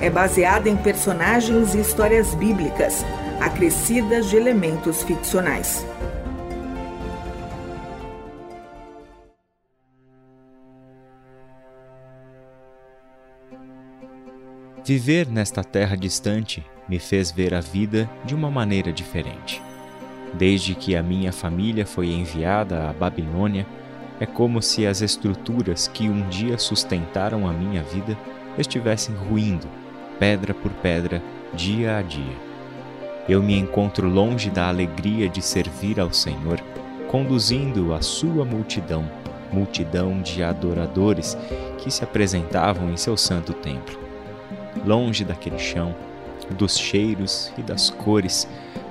é baseada em personagens e histórias bíblicas, acrescidas de elementos ficcionais. Viver nesta terra distante me fez ver a vida de uma maneira diferente. Desde que a minha família foi enviada à Babilônia, é como se as estruturas que um dia sustentaram a minha vida estivessem ruindo pedra por pedra, dia a dia. Eu me encontro longe da alegria de servir ao Senhor, conduzindo a sua multidão, multidão de adoradores que se apresentavam em seu santo templo. Longe daquele chão, dos cheiros e das cores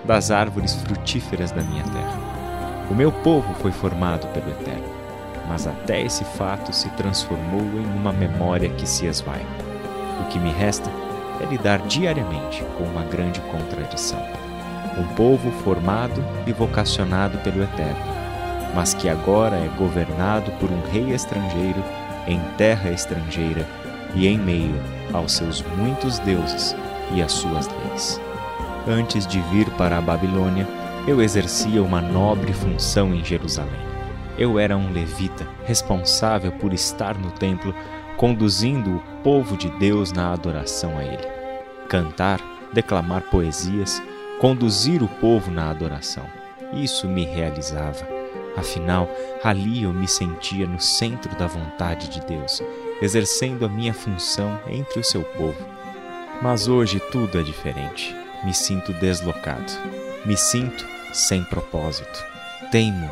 das árvores frutíferas da minha terra. O meu povo foi formado pelo Eterno, mas até esse fato se transformou em uma memória que se esvai. O que me resta é lidar diariamente com uma grande contradição. Um povo formado e vocacionado pelo Eterno, mas que agora é governado por um rei estrangeiro em terra estrangeira e em meio aos seus muitos deuses e às suas leis. Antes de vir para a Babilônia, eu exercia uma nobre função em Jerusalém. Eu era um levita, responsável por estar no templo conduzindo o povo de Deus na adoração a Ele. Cantar, declamar poesias, conduzir o povo na adoração. Isso me realizava. Afinal, ali eu me sentia no centro da vontade de Deus, exercendo a minha função entre o seu povo. Mas hoje tudo é diferente. Me sinto deslocado. Me sinto sem propósito. Teimo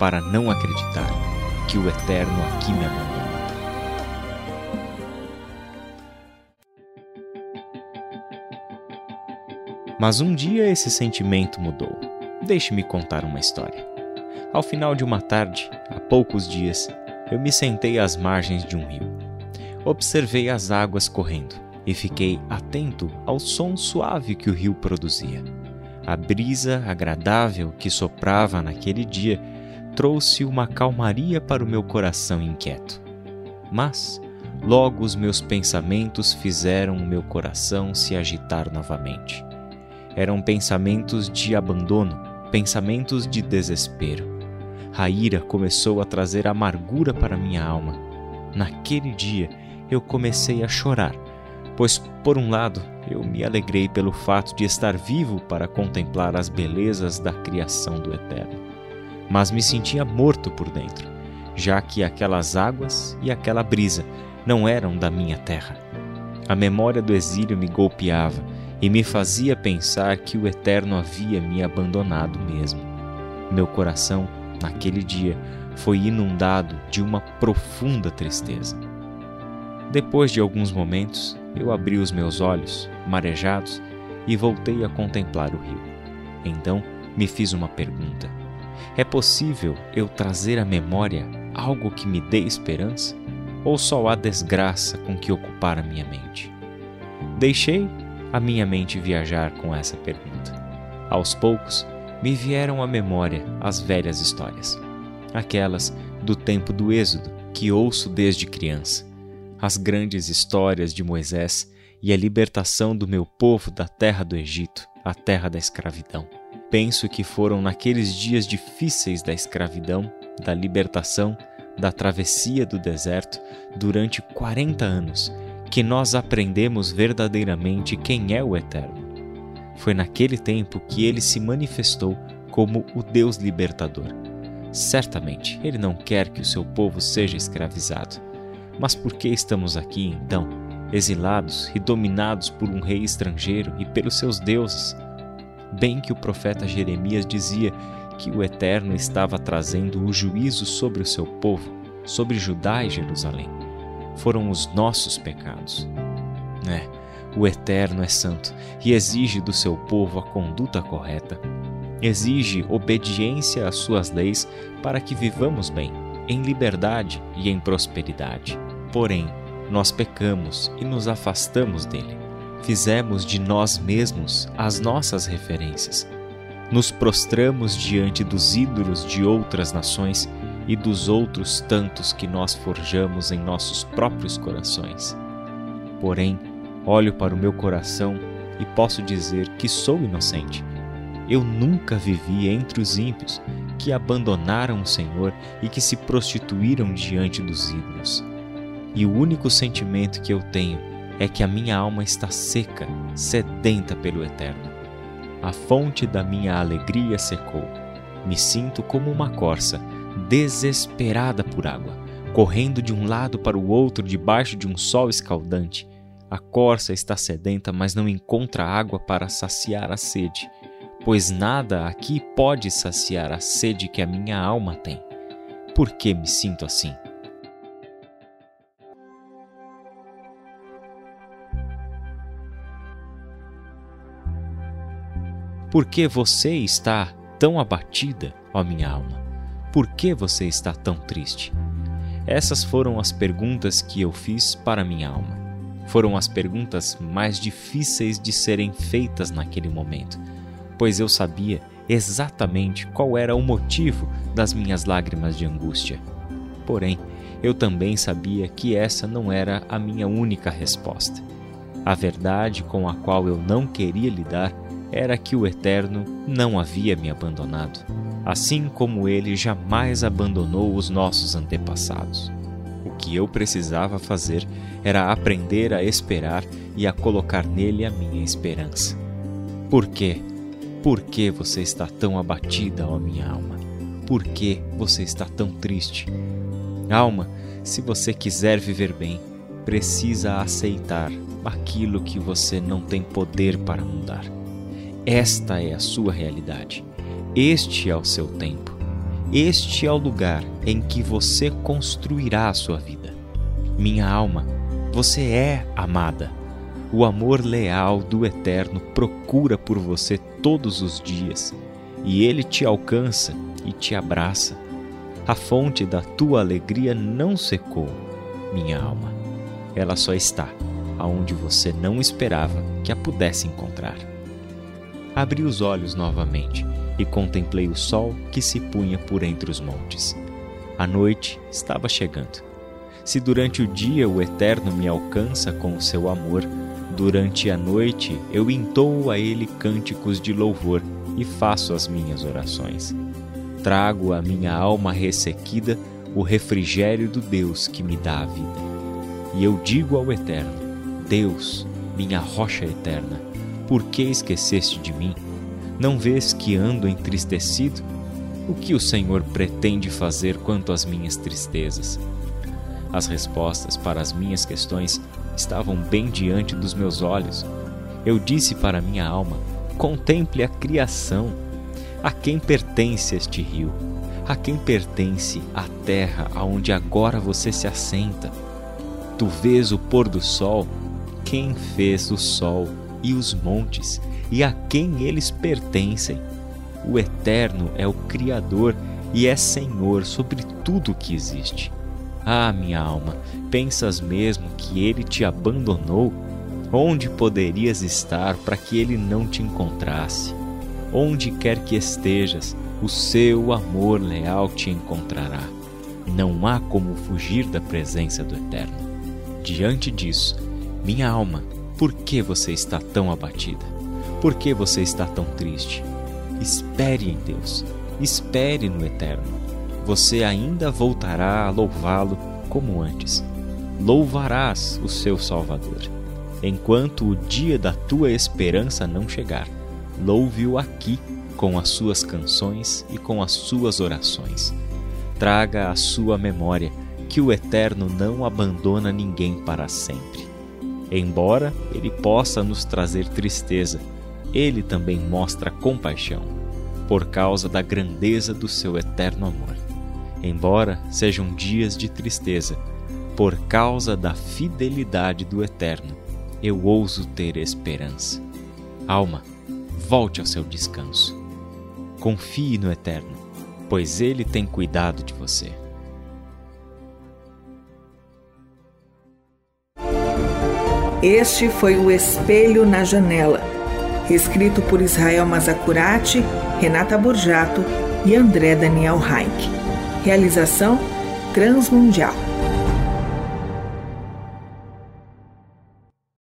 para não acreditar que o Eterno aqui me abandonou. Mas um dia esse sentimento mudou. Deixe-me contar uma história. Ao final de uma tarde, há poucos dias, eu me sentei às margens de um rio. Observei as águas correndo e fiquei atento ao som suave que o rio produzia. A brisa agradável que soprava naquele dia trouxe uma calmaria para o meu coração inquieto. Mas logo os meus pensamentos fizeram o meu coração se agitar novamente. Eram pensamentos de abandono, pensamentos de desespero. A ira começou a trazer amargura para minha alma. Naquele dia eu comecei a chorar, pois, por um lado, eu me alegrei pelo fato de estar vivo para contemplar as belezas da criação do Eterno. Mas me sentia morto por dentro, já que aquelas águas e aquela brisa não eram da minha terra. A memória do exílio me golpeava e me fazia pensar que o Eterno havia me abandonado mesmo. Meu coração, naquele dia, foi inundado de uma profunda tristeza. Depois de alguns momentos, eu abri os meus olhos, marejados, e voltei a contemplar o rio. Então me fiz uma pergunta: É possível eu trazer à memória algo que me dê esperança? Ou só há desgraça com que ocupar a minha mente? Deixei a minha mente viajar com essa pergunta. Aos poucos, me vieram à memória as velhas histórias, aquelas do tempo do Êxodo que ouço desde criança, as grandes histórias de Moisés e a libertação do meu povo da terra do Egito, a terra da escravidão. Penso que foram naqueles dias difíceis da escravidão, da libertação, da travessia do deserto durante 40 anos que nós aprendemos verdadeiramente quem é o Eterno. Foi naquele tempo que ele se manifestou como o Deus libertador. Certamente, ele não quer que o seu povo seja escravizado. Mas por que estamos aqui então, exilados e dominados por um rei estrangeiro e pelos seus deuses? Bem que o profeta Jeremias dizia que o Eterno estava trazendo o juízo sobre o seu povo, sobre Judá e Jerusalém foram os nossos pecados. É, O Eterno é santo e exige do seu povo a conduta correta. Exige obediência às suas leis para que vivamos bem, em liberdade e em prosperidade. Porém, nós pecamos e nos afastamos dele. Fizemos de nós mesmos as nossas referências. Nos prostramos diante dos ídolos de outras nações e dos outros tantos que nós forjamos em nossos próprios corações. Porém, olho para o meu coração e posso dizer que sou inocente. Eu nunca vivi entre os ímpios que abandonaram o Senhor e que se prostituíram diante dos ídolos. E o único sentimento que eu tenho é que a minha alma está seca, sedenta pelo Eterno. A fonte da minha alegria secou. Me sinto como uma corça, desesperada por água, correndo de um lado para o outro debaixo de um sol escaldante. A corça está sedenta, mas não encontra água para saciar a sede, pois nada aqui pode saciar a sede que a minha alma tem. Por que me sinto assim? Por que você está tão abatida, ó minha alma? Por que você está tão triste? Essas foram as perguntas que eu fiz para minha alma. Foram as perguntas mais difíceis de serem feitas naquele momento, pois eu sabia exatamente qual era o motivo das minhas lágrimas de angústia. Porém, eu também sabia que essa não era a minha única resposta. A verdade com a qual eu não queria lidar era que o Eterno não havia me abandonado, assim como ele jamais abandonou os nossos antepassados. O que eu precisava fazer era aprender a esperar e a colocar nele a minha esperança. Por quê? Por que você está tão abatida, ó minha alma? Por que você está tão triste? Alma, se você quiser viver bem, precisa aceitar aquilo que você não tem poder para mudar. Esta é a sua realidade. Este é o seu tempo. Este é o lugar em que você construirá a sua vida. Minha alma, você é amada. O amor leal do Eterno procura por você todos os dias e ele te alcança e te abraça. A fonte da tua alegria não secou, minha alma. Ela só está aonde você não esperava que a pudesse encontrar abri os olhos novamente e contemplei o sol que se punha por entre os montes. A noite estava chegando. Se durante o dia o Eterno me alcança com o seu amor, durante a noite eu entoo a Ele cânticos de louvor e faço as minhas orações. Trago à minha alma ressequida o refrigério do Deus que me dá a vida. E eu digo ao Eterno: Deus, minha rocha eterna, por que esqueceste de mim? Não vês que ando entristecido? O que o Senhor pretende fazer quanto às minhas tristezas? As respostas para as minhas questões estavam bem diante dos meus olhos. Eu disse para minha alma: contemple a criação. A quem pertence este rio? A quem pertence a terra aonde agora você se assenta? Tu vês o pôr do sol? Quem fez o sol? E os montes, e a quem eles pertencem. O Eterno é o Criador e é Senhor sobre tudo que existe. Ah, minha alma, pensas mesmo que ele te abandonou? Onde poderias estar para que ele não te encontrasse? Onde quer que estejas, o seu amor leal te encontrará. Não há como fugir da presença do Eterno. Diante disso, minha alma, por que você está tão abatida? Por que você está tão triste? Espere em Deus, espere no Eterno. Você ainda voltará a louvá-lo como antes. Louvarás o seu Salvador. Enquanto o dia da tua esperança não chegar, louve-o aqui com as suas canções e com as suas orações. Traga à sua memória que o Eterno não abandona ninguém para sempre. Embora ele possa nos trazer tristeza, ele também mostra compaixão, por causa da grandeza do seu eterno amor. Embora sejam dias de tristeza, por causa da fidelidade do Eterno, eu ouso ter esperança. Alma, volte ao seu descanso. Confie no Eterno, pois Ele tem cuidado de você. Este foi o Espelho na Janela, escrito por Israel Mazacurati, Renata Borjato e André Daniel Reich. Realização Transmundial.